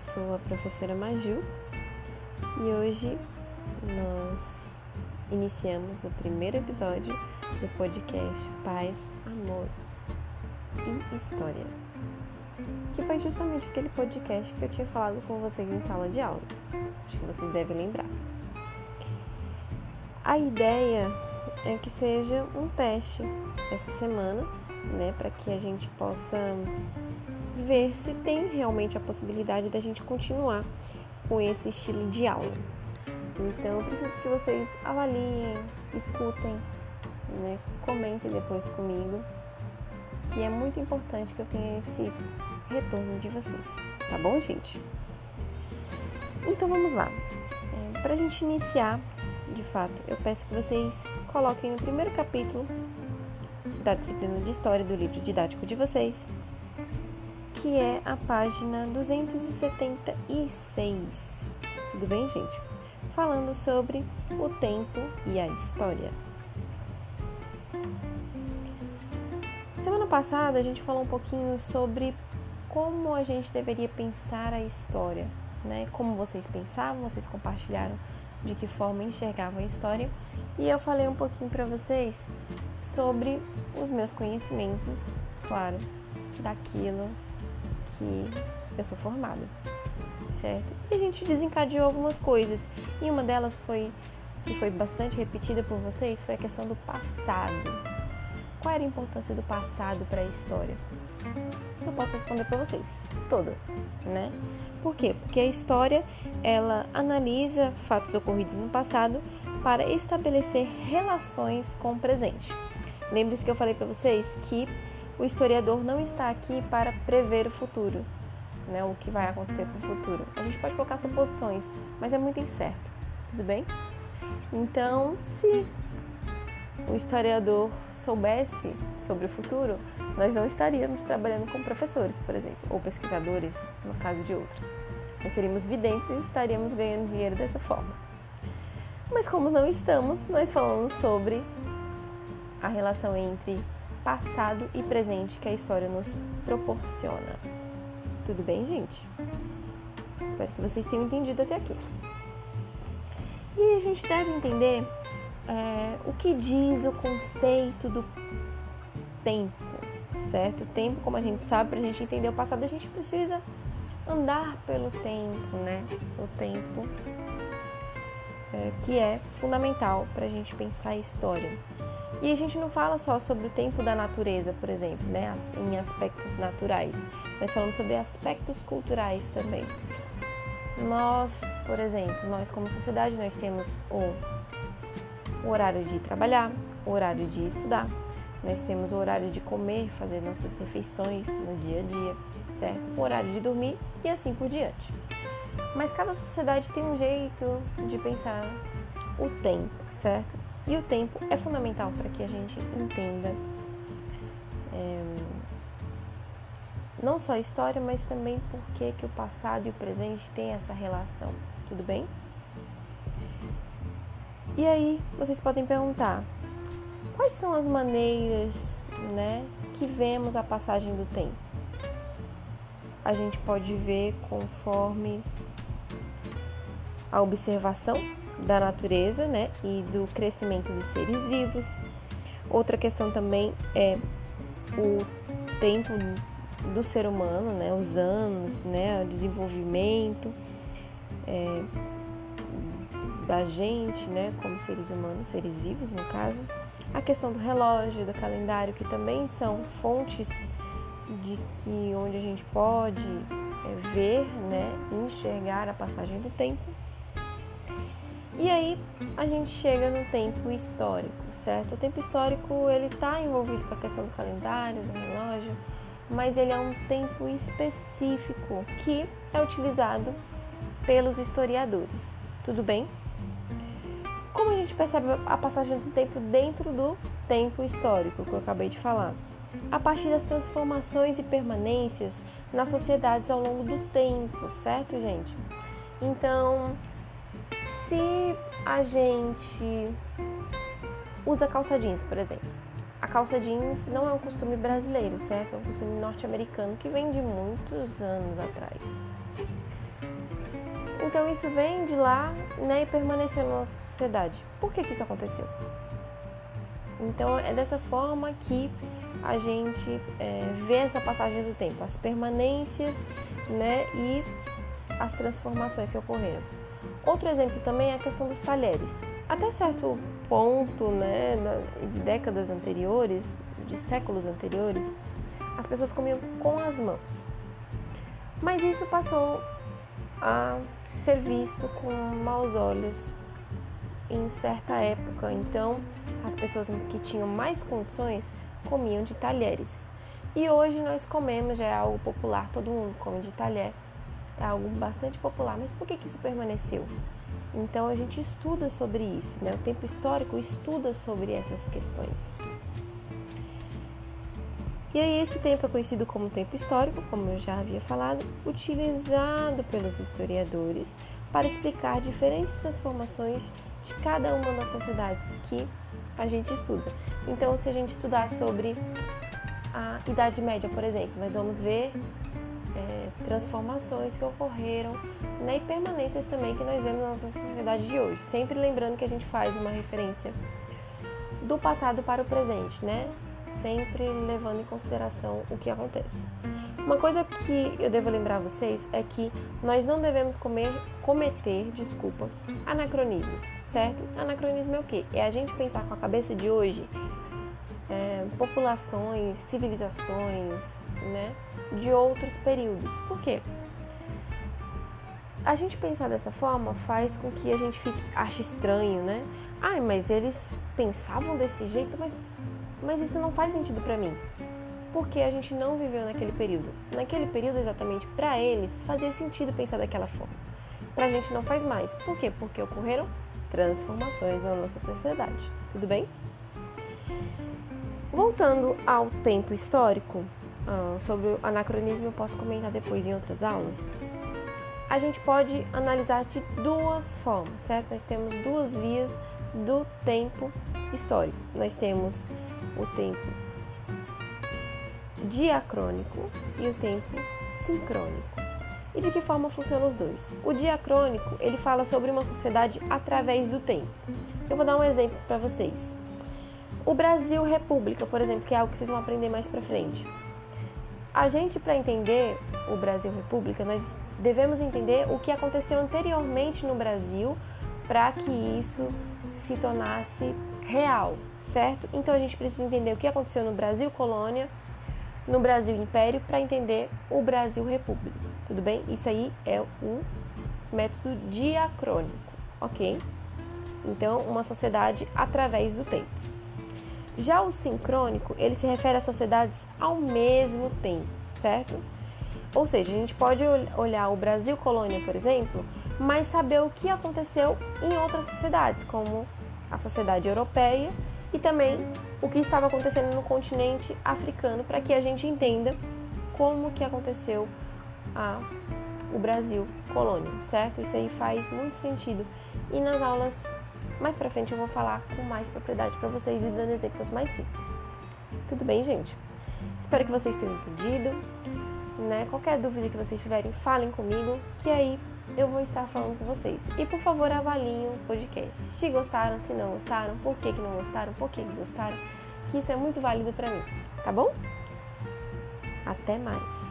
sou a professora Maju e hoje nós iniciamos o primeiro episódio do podcast Paz, Amor e História, que foi justamente aquele podcast que eu tinha falado com vocês em sala de aula. Acho que vocês devem lembrar. A ideia é que seja um teste essa semana, né, para que a gente possa ver se tem realmente a possibilidade da gente continuar com esse estilo de aula. Então, eu preciso que vocês avaliem, escutem, né, comentem depois comigo, que é muito importante que eu tenha esse retorno de vocês, tá bom, gente? Então, vamos lá. É, Para a gente iniciar, de fato, eu peço que vocês coloquem no primeiro capítulo da disciplina de História do livro didático de vocês que é a página 276. Tudo bem, gente? Falando sobre o tempo e a história. Semana passada a gente falou um pouquinho sobre como a gente deveria pensar a história, né? Como vocês pensavam, vocês compartilharam de que forma enxergavam a história, e eu falei um pouquinho para vocês sobre os meus conhecimentos, claro, daquilo que eu sou formada, certo? E a gente desencadeou algumas coisas. E uma delas foi que foi bastante repetida por vocês foi a questão do passado. Qual era a importância do passado para a história? Eu posso responder para vocês, toda, né? Por quê? Porque a história ela analisa fatos ocorridos no passado para estabelecer relações com o presente. Lembre-se que eu falei para vocês que o historiador não está aqui para prever o futuro, né, o que vai acontecer com o futuro. A gente pode colocar suposições, mas é muito incerto, tudo bem? Então, se o historiador soubesse sobre o futuro, nós não estaríamos trabalhando com professores, por exemplo, ou pesquisadores, no caso de outros. Nós seríamos videntes e estaríamos ganhando dinheiro dessa forma. Mas como não estamos, nós falamos sobre a relação entre passado e presente que a história nos proporciona. Tudo bem, gente? Espero que vocês tenham entendido até aqui. E a gente deve entender é, o que diz o conceito do tempo, certo? O tempo, como a gente sabe, para a gente entender o passado, a gente precisa andar pelo tempo, né? O tempo é, que é fundamental para a gente pensar a história. E a gente não fala só sobre o tempo da natureza, por exemplo, né, em aspectos naturais. Nós falamos sobre aspectos culturais também. Nós, por exemplo, nós como sociedade, nós temos o, horário de trabalhar, o horário de estudar, nós temos o horário de comer, fazer nossas refeições no dia a dia, certo? O horário de dormir e assim por diante. Mas cada sociedade tem um jeito de pensar o tempo, certo? E o tempo é fundamental para que a gente entenda é, não só a história, mas também por que, que o passado e o presente têm essa relação. Tudo bem? E aí vocês podem perguntar quais são as maneiras né, que vemos a passagem do tempo. A gente pode ver conforme a observação da natureza né, e do crescimento dos seres vivos. Outra questão também é o tempo do ser humano, né, os anos, né, o desenvolvimento é, da gente, né, como seres humanos, seres vivos no caso. A questão do relógio, do calendário, que também são fontes de que onde a gente pode é, ver, né, enxergar a passagem do tempo. E aí a gente chega no tempo histórico, certo? O tempo histórico ele está envolvido com a questão do calendário, do relógio, mas ele é um tempo específico que é utilizado pelos historiadores. Tudo bem? Como a gente percebe a passagem do tempo dentro do tempo histórico que eu acabei de falar? A partir das transformações e permanências nas sociedades ao longo do tempo, certo, gente? Então, se a gente usa calça jeans, por exemplo. A calça jeans não é um costume brasileiro, certo? É um costume norte-americano que vem de muitos anos atrás. Então isso vem de lá né, e permaneceu na nossa sociedade. Por que, que isso aconteceu? Então é dessa forma que a gente é, vê essa passagem do tempo, as permanências né, e as transformações que ocorreram. Outro exemplo também é a questão dos talheres. Até certo ponto, né, de décadas anteriores, de séculos anteriores, as pessoas comiam com as mãos. Mas isso passou a ser visto com maus olhos em certa época. Então, as pessoas que tinham mais condições comiam de talheres. E hoje nós comemos, já é algo popular, todo mundo come de talher. É algo bastante popular, mas por que, que isso permaneceu? Então a gente estuda sobre isso, né? O tempo histórico estuda sobre essas questões. E aí esse tempo é conhecido como tempo histórico, como eu já havia falado, utilizado pelos historiadores para explicar diferentes transformações de cada uma das sociedades que a gente estuda. Então, se a gente estudar sobre a Idade Média, por exemplo, nós vamos ver transformações que ocorreram né, e permanências também que nós vemos na nossa sociedade de hoje. Sempre lembrando que a gente faz uma referência do passado para o presente, né? Sempre levando em consideração o que acontece. Uma coisa que eu devo lembrar a vocês é que nós não devemos comer, cometer, desculpa, anacronismo certo? Anacronismo é o quê? É a gente pensar com a cabeça de hoje é, populações, civilizações, né, de outros períodos. Por quê? A gente pensar dessa forma faz com que a gente fique, ache estranho, né? Ai, mas eles pensavam desse jeito, mas, mas isso não faz sentido para mim. Porque a gente não viveu naquele período. Naquele período, exatamente, para eles, fazia sentido pensar daquela forma. Pra gente não faz mais. Por quê? Porque ocorreram transformações na nossa sociedade. Tudo bem? Voltando ao tempo histórico, ah, sobre o anacronismo eu posso comentar depois em outras aulas. A gente pode analisar de duas formas, certo? Nós temos duas vias do tempo histórico. Nós temos o tempo diacrônico e o tempo sincrônico. E de que forma funcionam os dois? O diacrônico, ele fala sobre uma sociedade através do tempo. Eu vou dar um exemplo para vocês. O Brasil República, por exemplo, que é algo que vocês vão aprender mais para frente. A gente, para entender o Brasil República, nós devemos entender o que aconteceu anteriormente no Brasil para que isso se tornasse real, certo? Então a gente precisa entender o que aconteceu no Brasil Colônia, no Brasil Império, para entender o Brasil República. Tudo bem? Isso aí é o método diacrônico, ok? Então, uma sociedade através do tempo. Já o sincrônico, ele se refere a sociedades ao mesmo tempo, certo? Ou seja, a gente pode olhar o Brasil colônia, por exemplo, mas saber o que aconteceu em outras sociedades, como a sociedade europeia e também o que estava acontecendo no continente africano, para que a gente entenda como que aconteceu a o Brasil colônia, certo? Isso aí faz muito sentido. E nas aulas mais para frente eu vou falar com mais propriedade para vocês e dando exemplos mais simples. Tudo bem, gente? Espero que vocês tenham entendido. Né? Qualquer dúvida que vocês tiverem, falem comigo, que aí eu vou estar falando com vocês. E por favor, avaliem o podcast. Se gostaram, se não gostaram, por que, que não gostaram, por que, que gostaram, que isso é muito válido para mim, tá bom? Até mais!